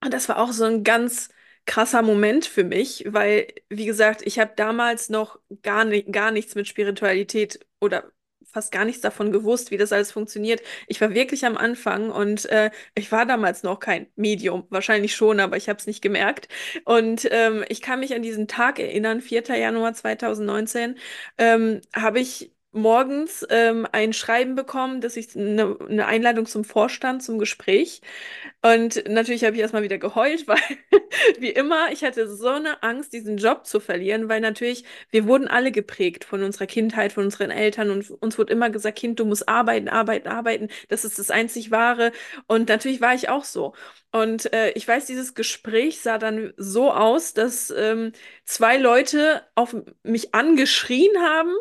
das war auch so ein ganz krasser Moment für mich, weil, wie gesagt, ich habe damals noch gar, ni gar nichts mit Spiritualität oder fast gar nichts davon gewusst, wie das alles funktioniert. Ich war wirklich am Anfang und äh, ich war damals noch kein Medium, wahrscheinlich schon, aber ich habe es nicht gemerkt. Und ähm, ich kann mich an diesen Tag erinnern, 4. Januar 2019, ähm, habe ich morgens ähm, ein Schreiben bekommen, dass ich eine, eine Einladung zum Vorstand, zum Gespräch. Und natürlich habe ich erstmal wieder geheult, weil wie immer, ich hatte so eine Angst, diesen Job zu verlieren, weil natürlich, wir wurden alle geprägt von unserer Kindheit, von unseren Eltern und uns wurde immer gesagt, Kind, du musst arbeiten, arbeiten, arbeiten. Das ist das einzig Wahre. Und natürlich war ich auch so. Und äh, ich weiß, dieses Gespräch sah dann so aus, dass ähm, zwei Leute auf mich angeschrien haben.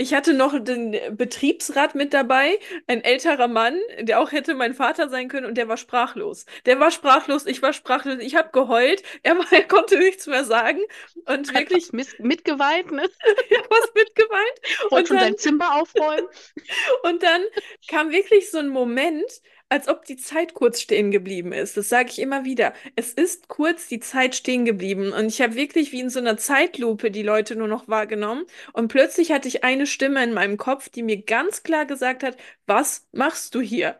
Ich hatte noch den Betriebsrat mit dabei, ein älterer Mann, der auch hätte mein Vater sein können und der war sprachlos. Der war sprachlos, ich war sprachlos, ich habe geheult, er, war, er konnte nichts mehr sagen und Hat wirklich was mis- mitgeweint, ne? hab was mitgeweint. Wollte Und schon dann sein Zimmer aufräumen. und dann kam wirklich so ein Moment, als ob die Zeit kurz stehen geblieben ist. Das sage ich immer wieder. Es ist kurz die Zeit stehen geblieben. Und ich habe wirklich wie in so einer Zeitlupe die Leute nur noch wahrgenommen. Und plötzlich hatte ich eine Stimme in meinem Kopf, die mir ganz klar gesagt hat, was machst du hier?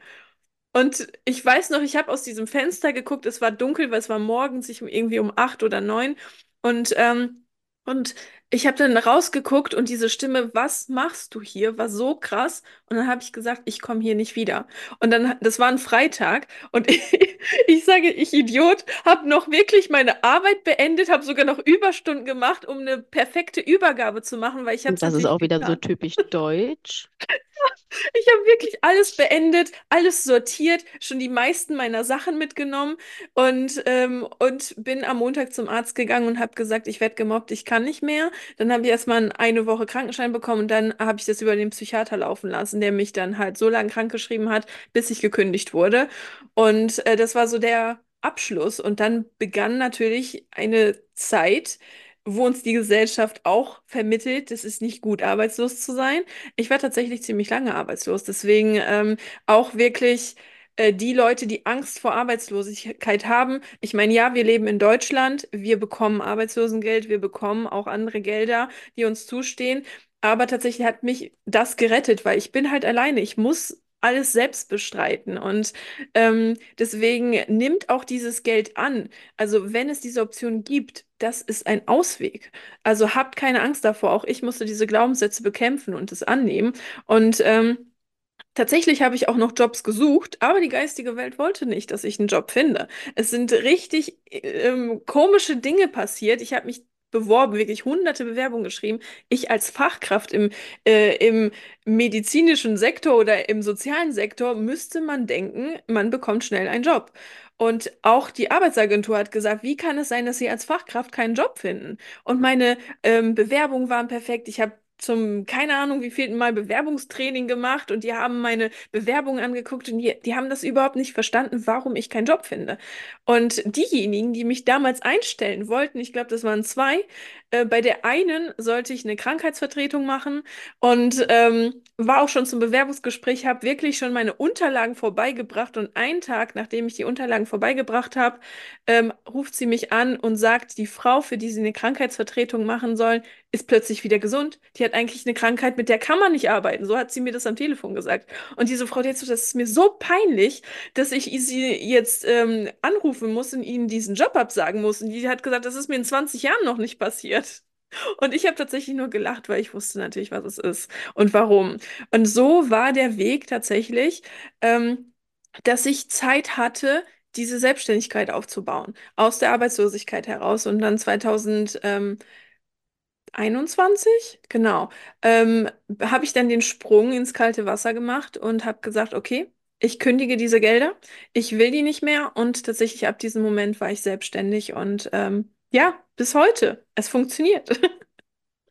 Und ich weiß noch, ich habe aus diesem Fenster geguckt, es war dunkel, weil es war morgens, ich irgendwie um acht oder neun. Und, ähm, und ich habe dann rausgeguckt und diese Stimme, was machst du hier, war so krass. Und dann habe ich gesagt, ich komme hier nicht wieder. Und dann, das war ein Freitag und ich, ich sage, ich Idiot, habe noch wirklich meine Arbeit beendet, habe sogar noch Überstunden gemacht, um eine perfekte Übergabe zu machen, weil ich habe Das ist auch wieder so getan. typisch deutsch. Ich habe wirklich alles beendet, alles sortiert, schon die meisten meiner Sachen mitgenommen und, ähm, und bin am Montag zum Arzt gegangen und habe gesagt, ich werde gemobbt, ich kann nicht mehr. Dann habe ich erstmal eine Woche Krankenschein bekommen und dann habe ich das über den Psychiater laufen lassen, der mich dann halt so lange krankgeschrieben hat, bis ich gekündigt wurde. Und äh, das war so der Abschluss. Und dann begann natürlich eine Zeit, wo uns die Gesellschaft auch vermittelt, es ist nicht gut, arbeitslos zu sein. Ich war tatsächlich ziemlich lange arbeitslos, deswegen ähm, auch wirklich äh, die Leute, die Angst vor Arbeitslosigkeit haben. Ich meine, ja, wir leben in Deutschland, wir bekommen Arbeitslosengeld, wir bekommen auch andere Gelder, die uns zustehen. Aber tatsächlich hat mich das gerettet, weil ich bin halt alleine. Ich muss alles selbst bestreiten. Und ähm, deswegen nimmt auch dieses Geld an. Also wenn es diese Option gibt, das ist ein Ausweg. Also habt keine Angst davor. Auch ich musste diese Glaubenssätze bekämpfen und es annehmen. Und ähm, Tatsächlich habe ich auch noch Jobs gesucht, aber die geistige Welt wollte nicht, dass ich einen Job finde. Es sind richtig ähm, komische Dinge passiert. Ich habe mich beworben, wirklich hunderte Bewerbungen geschrieben. Ich als Fachkraft im, äh, im medizinischen Sektor oder im sozialen Sektor müsste man denken, man bekommt schnell einen Job. Und auch die Arbeitsagentur hat gesagt, wie kann es sein, dass Sie als Fachkraft keinen Job finden? Und meine ähm, Bewerbungen waren perfekt. Ich habe zum, keine Ahnung, wie viel Mal Bewerbungstraining gemacht und die haben meine Bewerbung angeguckt und die, die haben das überhaupt nicht verstanden, warum ich keinen Job finde. Und diejenigen, die mich damals einstellen wollten, ich glaube, das waren zwei, äh, bei der einen sollte ich eine Krankheitsvertretung machen und ähm, war auch schon zum Bewerbungsgespräch, habe wirklich schon meine Unterlagen vorbeigebracht und einen Tag, nachdem ich die Unterlagen vorbeigebracht habe, ähm, ruft sie mich an und sagt, die Frau, für die sie eine Krankheitsvertretung machen sollen, ist plötzlich wieder gesund. Die hat eigentlich eine Krankheit, mit der kann man nicht arbeiten. So hat sie mir das am Telefon gesagt. Und diese Frau, die hat so, das ist mir so peinlich, dass ich sie jetzt ähm, anrufen muss und ihnen diesen Job absagen muss. Und die hat gesagt, das ist mir in 20 Jahren noch nicht passiert. Und ich habe tatsächlich nur gelacht, weil ich wusste natürlich, was es ist und warum. Und so war der Weg tatsächlich, ähm, dass ich Zeit hatte, diese Selbstständigkeit aufzubauen, aus der Arbeitslosigkeit heraus. Und dann 2021, genau, ähm, habe ich dann den Sprung ins kalte Wasser gemacht und habe gesagt, okay, ich kündige diese Gelder, ich will die nicht mehr. Und tatsächlich ab diesem Moment war ich selbstständig und ähm, ja, bis heute. Es funktioniert.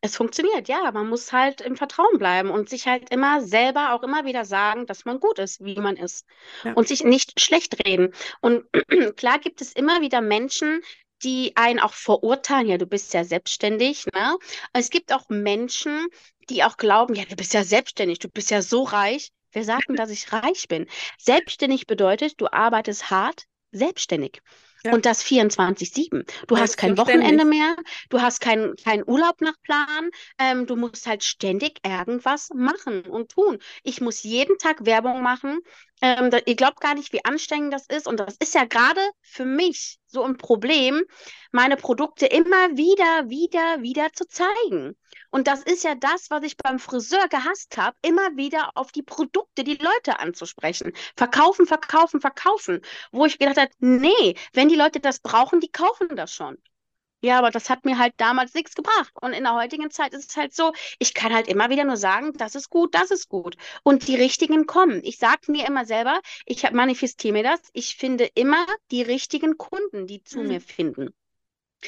Es funktioniert, ja. Man muss halt im Vertrauen bleiben und sich halt immer selber auch immer wieder sagen, dass man gut ist, wie man ist. Ja. Und sich nicht schlecht reden. Und klar gibt es immer wieder Menschen, die einen auch verurteilen. Ja, du bist ja selbstständig, ne? Es gibt auch Menschen, die auch glauben, ja, du bist ja selbstständig, du bist ja so reich. Wer sagt denn, dass ich reich bin? Selbstständig bedeutet, du arbeitest hart, selbstständig. Ja. Und das 24/7. Du hast kein. Wochenende mehr, du hast keinen keinen Urlaub nach Plan, ähm, du musst halt ständig irgendwas machen und tun. Ich muss jeden Tag Werbung machen. Ähm, da, ihr glaubt gar nicht, wie anstrengend das ist. Und das ist ja gerade für mich so ein Problem, meine Produkte immer wieder, wieder, wieder zu zeigen. Und das ist ja das, was ich beim Friseur gehasst habe, immer wieder auf die Produkte, die Leute anzusprechen. Verkaufen, verkaufen, verkaufen. Wo ich gedacht habe, nee, wenn die Leute das brauchen, die kaufen das schon. Ja, aber das hat mir halt damals nichts gebracht. Und in der heutigen Zeit ist es halt so, ich kann halt immer wieder nur sagen, das ist gut, das ist gut. Und die richtigen kommen. Ich sage mir immer selber, ich manifestiere mir das, ich finde immer die richtigen Kunden, die zu Mhm. mir finden.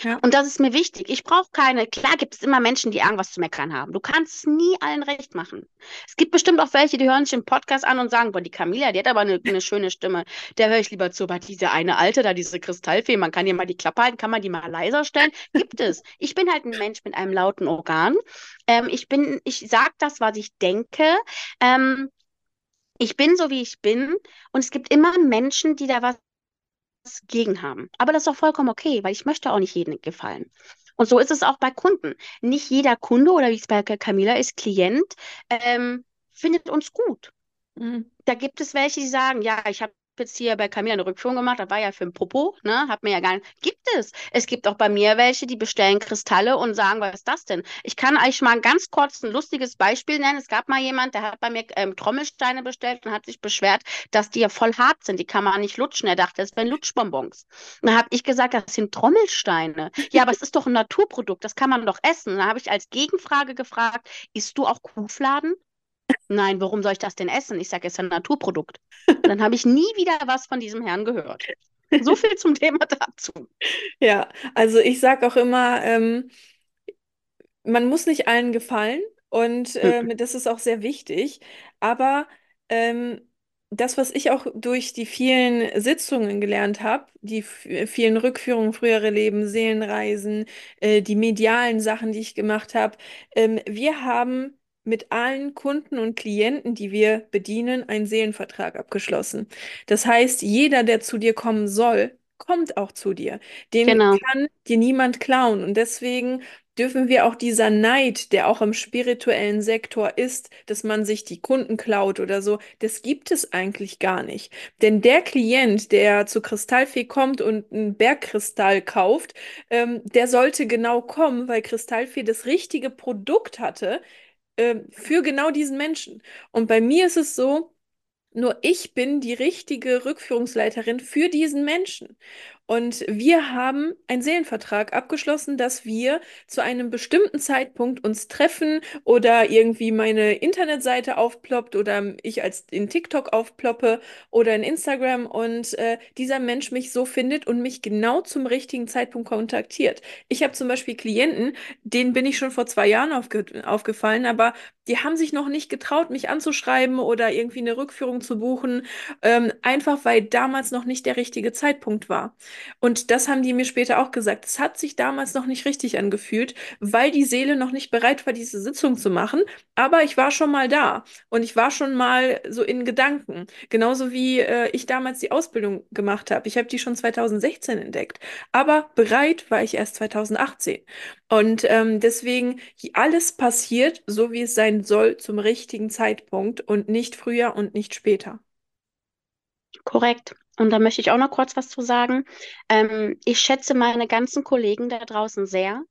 Ja. Und das ist mir wichtig. Ich brauche keine, klar gibt es immer Menschen, die irgendwas zu meckern haben. Du kannst es nie allen recht machen. Es gibt bestimmt auch welche, die hören sich im Podcast an und sagen, boah, die Camilla, die hat aber eine, eine schöne Stimme. Der höre ich lieber zu. Aber diese eine Alte da, diese Kristallfee, man kann ihr mal die Klappe halten, kann man die mal leiser stellen. Gibt es. Ich bin halt ein Mensch mit einem lauten Organ. Ähm, ich bin, ich sage das, was ich denke. Ähm, ich bin so, wie ich bin. Und es gibt immer Menschen, die da was gegen haben. Aber das ist auch vollkommen okay, weil ich möchte auch nicht jedem gefallen. Und so ist es auch bei Kunden. Nicht jeder Kunde oder wie es bei Camilla ist, Klient, ähm, findet uns gut. Mhm. Da gibt es welche, die sagen, ja, ich habe jetzt hier bei Camilla eine Rückführung gemacht, das war ja für ein Popo, ne? Hat mir ja gar nicht. Gibt es. Es gibt auch bei mir welche, die bestellen Kristalle und sagen, was ist das denn? Ich kann euch mal ganz kurz ein lustiges Beispiel nennen. Es gab mal jemand, der hat bei mir ähm, Trommelsteine bestellt und hat sich beschwert, dass die ja voll hart sind. Die kann man nicht lutschen. Er dachte, das wären Lutschbonbons. Und dann habe ich gesagt, das sind Trommelsteine. Ja, aber es ist doch ein Naturprodukt, das kann man doch essen. Dann habe ich als Gegenfrage gefragt, isst du auch Kuhfladen? Nein, warum soll ich das denn essen? Ich sage, es ist ein Naturprodukt. Dann habe ich nie wieder was von diesem Herrn gehört. So viel zum Thema dazu. Ja, also ich sage auch immer, ähm, man muss nicht allen gefallen und Mhm. ähm, das ist auch sehr wichtig. Aber ähm, das, was ich auch durch die vielen Sitzungen gelernt habe, die f- vielen Rückführungen, frühere Leben, Seelenreisen, äh, die medialen Sachen, die ich gemacht habe, ähm, wir haben mit allen Kunden und Klienten, die wir bedienen, einen Seelenvertrag abgeschlossen. Das heißt, jeder, der zu dir kommen soll, kommt auch zu dir. Den Genau. kann dir niemand klauen. Und deswegen dürfen wir auch dieser Neid, der auch im spirituellen Sektor ist, dass man sich die Kunden klaut oder so, das gibt es eigentlich gar nicht. Denn der Klient, der zu Kristallfee kommt und einen Bergkristall kauft, ähm, der sollte genau kommen, weil Kristallfee das richtige Produkt hatte, ähm, für genau diesen Menschen. Und bei mir ist es so, nur ich bin die richtige Rückführungsleiterin für diesen Menschen. Und wir haben einen Seelenvertrag abgeschlossen, dass wir zu einem bestimmten Zeitpunkt uns treffen oder irgendwie meine Internetseite aufploppt oder ich als in TikTok aufploppe oder in Instagram und äh, dieser Mensch mich so findet und mich genau zum richtigen Zeitpunkt kontaktiert. Ich habe zum Beispiel Klienten, denen bin ich schon vor zwei Jahren aufge aufgefallen, aber die haben sich noch nicht getraut, mich anzuschreiben oder irgendwie eine Rückführung zu buchen, ähm, einfach weil damals noch nicht der richtige Zeitpunkt war. Und das haben die mir später auch gesagt. Es hat sich damals noch nicht richtig angefühlt, weil die Seele noch nicht bereit war, diese Sitzung zu machen. Aber ich war schon mal da und ich war schon mal so in Gedanken. Genauso wie äh, ich damals die Ausbildung gemacht habe. Ich habe die schon 2016 entdeckt. Aber bereit war ich erst 2018. Und ähm, deswegen, alles passiert, so wie es sein soll, zum richtigen Zeitpunkt und nicht früher und nicht später. Korrekt. Und da möchte ich auch noch kurz was zu sagen. Ähm, ich schätze meine ganzen Kollegen da draußen sehr.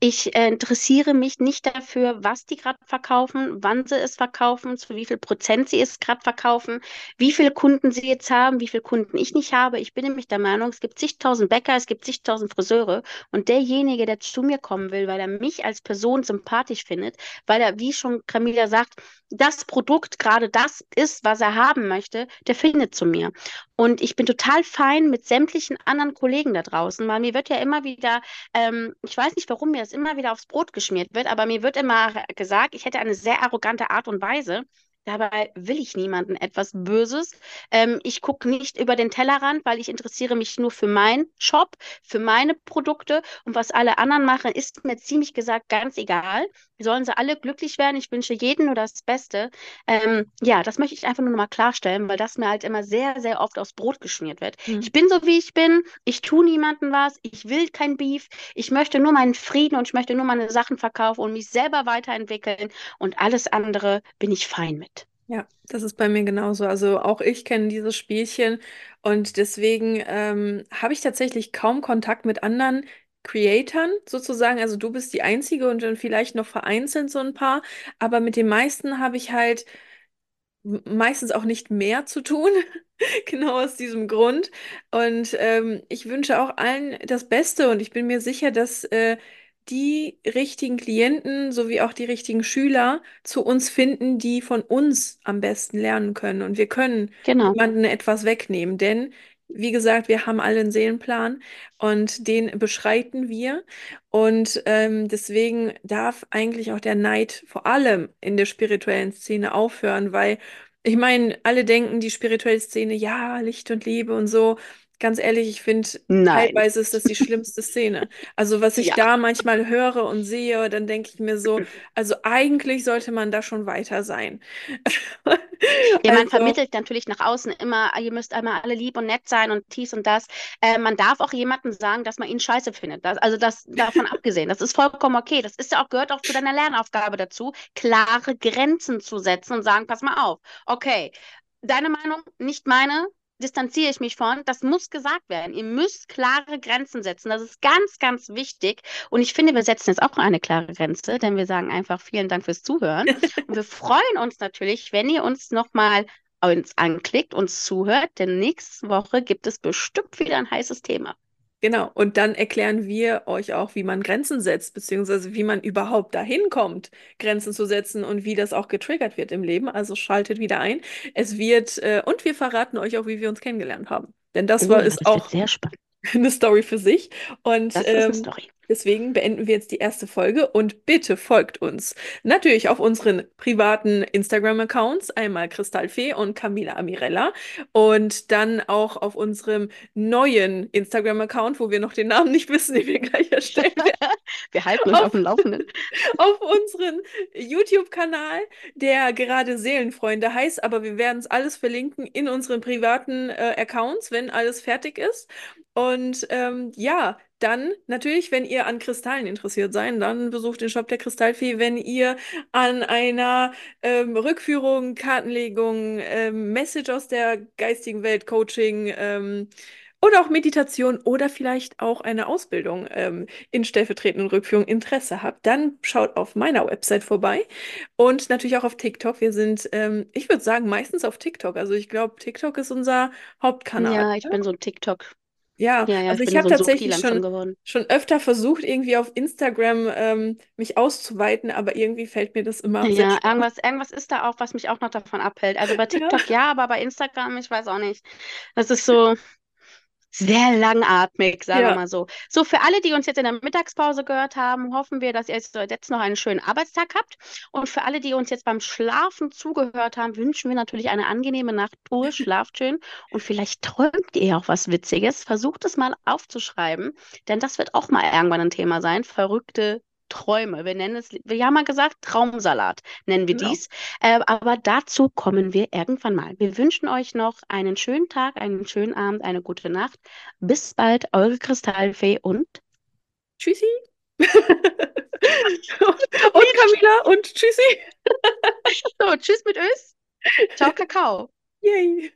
Ich äh, interessiere mich nicht dafür, was die gerade verkaufen, wann sie es verkaufen, zu wie viel Prozent sie es gerade verkaufen, wie viele Kunden sie jetzt haben, wie viele Kunden ich nicht habe. Ich bin nämlich der Meinung, es gibt zigtausend Bäcker, es gibt zigtausend Friseure und derjenige, der zu mir kommen will, weil er mich als Person sympathisch findet, weil er, wie schon Camilla sagt, das Produkt gerade das ist, was er haben möchte, der findet zu mir. Und ich bin total fein mit sämtlichen anderen Kollegen da draußen, weil mir wird ja immer wieder, ähm, ich weiß nicht, warum mir das immer wieder aufs Brot geschmiert wird, aber mir wird immer gesagt, ich hätte eine sehr arrogante Art und Weise. Dabei will ich niemanden etwas Böses. Ähm, ich gucke nicht über den Tellerrand, weil ich interessiere mich nur für meinen Shop, für meine Produkte und was alle anderen machen, ist mir ziemlich gesagt ganz egal. Sollen sie alle glücklich werden? Ich wünsche jedem nur das Beste. Ähm, ja, das möchte ich einfach nur noch mal klarstellen, weil das mir halt immer sehr, sehr oft aufs Brot geschmiert wird. Hm. Ich bin so, wie ich bin. Ich tue niemandem was. Ich will kein Beef. Ich möchte nur meinen Frieden und ich möchte nur meine Sachen verkaufen und mich selber weiterentwickeln und alles andere bin ich fein mit. Ja, das ist bei mir genauso. Also auch ich kenne dieses Spielchen und deswegen ähm, habe ich tatsächlich kaum Kontakt mit anderen Creatoren sozusagen. Also du bist die Einzige und dann vielleicht noch vereinzelt so ein paar, aber mit den meisten habe ich halt meistens auch nicht mehr zu tun, genau aus diesem Grund. Und ähm, ich wünsche auch allen das Beste und ich bin mir sicher, dass äh, die richtigen Klienten sowie auch die richtigen Schüler zu uns finden, die von uns am besten lernen können. Und wir können Genau. niemanden etwas wegnehmen, denn wie gesagt, wir haben alle einen Seelenplan und den beschreiten wir. Und ähm, deswegen darf eigentlich auch der Neid vor allem in der spirituellen Szene aufhören, weil ich meine, alle denken, die spirituelle Szene, ja, Licht und Liebe und so. Ganz ehrlich, ich finde, Nein. teilweise ist das die schlimmste Szene. Also, was ich Ja. da manchmal höre und sehe, dann denke ich mir so, also eigentlich sollte man da schon weiter sein. Ja, man Also, vermittelt natürlich nach außen immer, ah, ihr müsst einmal alle lieb und nett sein und dies und das. Äh, man darf auch jemandem sagen, dass man ihn scheiße findet. Das, also das davon abgesehen. Das ist vollkommen okay. Das ist ja auch, gehört auch zu deiner Lernaufgabe dazu, klare Grenzen zu setzen und sagen, pass mal auf. Okay, deine Meinung, nicht meine. Distanziere ich mich von. Das muss gesagt werden. Ihr müsst klare Grenzen setzen. Das ist ganz, ganz wichtig. Und ich finde, wir setzen jetzt auch eine klare Grenze, denn wir sagen einfach vielen Dank fürs Zuhören. Und wir freuen uns natürlich, wenn ihr uns nochmal uns anklickt, uns zuhört, denn nächste Woche gibt es bestimmt wieder ein heißes Thema. Genau, und dann erklären wir euch auch, wie man Grenzen setzt, beziehungsweise wie man überhaupt dahin kommt, Grenzen zu setzen und wie das auch getriggert wird im Leben. Also schaltet wieder ein. Es wird, äh, und wir verraten euch auch, wie wir uns kennengelernt haben. Denn das Oh war, ist das auch sehr spannend. eine Story für sich. Und Das ist eine ähm, Story. Deswegen beenden wir jetzt die erste Folge und bitte folgt uns. Natürlich auf unseren privaten Instagram-Accounts, einmal Kristallfee und Camila Amirella. Und dann auch auf unserem neuen Instagram-Account, wo wir noch den Namen nicht wissen, den wir gleich erstellen werden. wir halten uns auf, auf dem Laufenden. Auf unseren YouTube-Kanal, der gerade Seelenfreunde heißt, aber wir werden es alles verlinken in unseren privaten äh, Accounts, wenn alles fertig ist. Und ähm, ja, dann natürlich, wenn ihr an Kristallen interessiert seid, dann besucht den Shop der Kristallfee. Wenn ihr an einer ähm, Rückführung, Kartenlegung, ähm, Message aus der geistigen Welt, Coaching ähm, oder auch Meditation oder vielleicht auch eine Ausbildung ähm, in stellvertretenden Rückführung Interesse habt, dann schaut auf meiner Website vorbei und natürlich auch auf TikTok. Wir sind, ähm, ich würde sagen, meistens auf TikTok. Also ich glaube, TikTok ist unser Hauptkanal. Ja, ich bin so ein TikTok. Ja, ja, ja also ich, ich habe so tatsächlich schon, schon öfter versucht, irgendwie auf Instagram ähm, mich auszuweiten, aber irgendwie fällt mir das immer Ja, sehr irgendwas, irgendwas ist da auch, was mich auch noch davon abhält. Also bei TikTok ja, ja aber bei Instagram, ich weiß auch nicht. Das ist so, sehr langatmig, sagen ja. wir mal so. So, für alle, die uns jetzt in der Mittagspause gehört haben, hoffen wir, dass ihr jetzt noch einen schönen Arbeitstag habt. Und für alle, die uns jetzt beim Schlafen zugehört haben, wünschen wir natürlich eine angenehme Nachtruhe. Schlaft schön und vielleicht träumt ihr auch was Witziges. Versucht es mal aufzuschreiben, denn das wird auch mal irgendwann ein Thema sein. Verrückte Träume. Wir nennen es, wir haben mal gesagt, Traumsalat nennen wir genau. dies. Äh, aber dazu kommen wir irgendwann mal. Wir wünschen euch noch einen schönen Tag, einen schönen Abend, eine gute Nacht. Bis bald, eure Kristallfee und Tschüssi. und Camila und Tschüssi. so, tschüss mit Ös. Ciao, Kakao. Yay.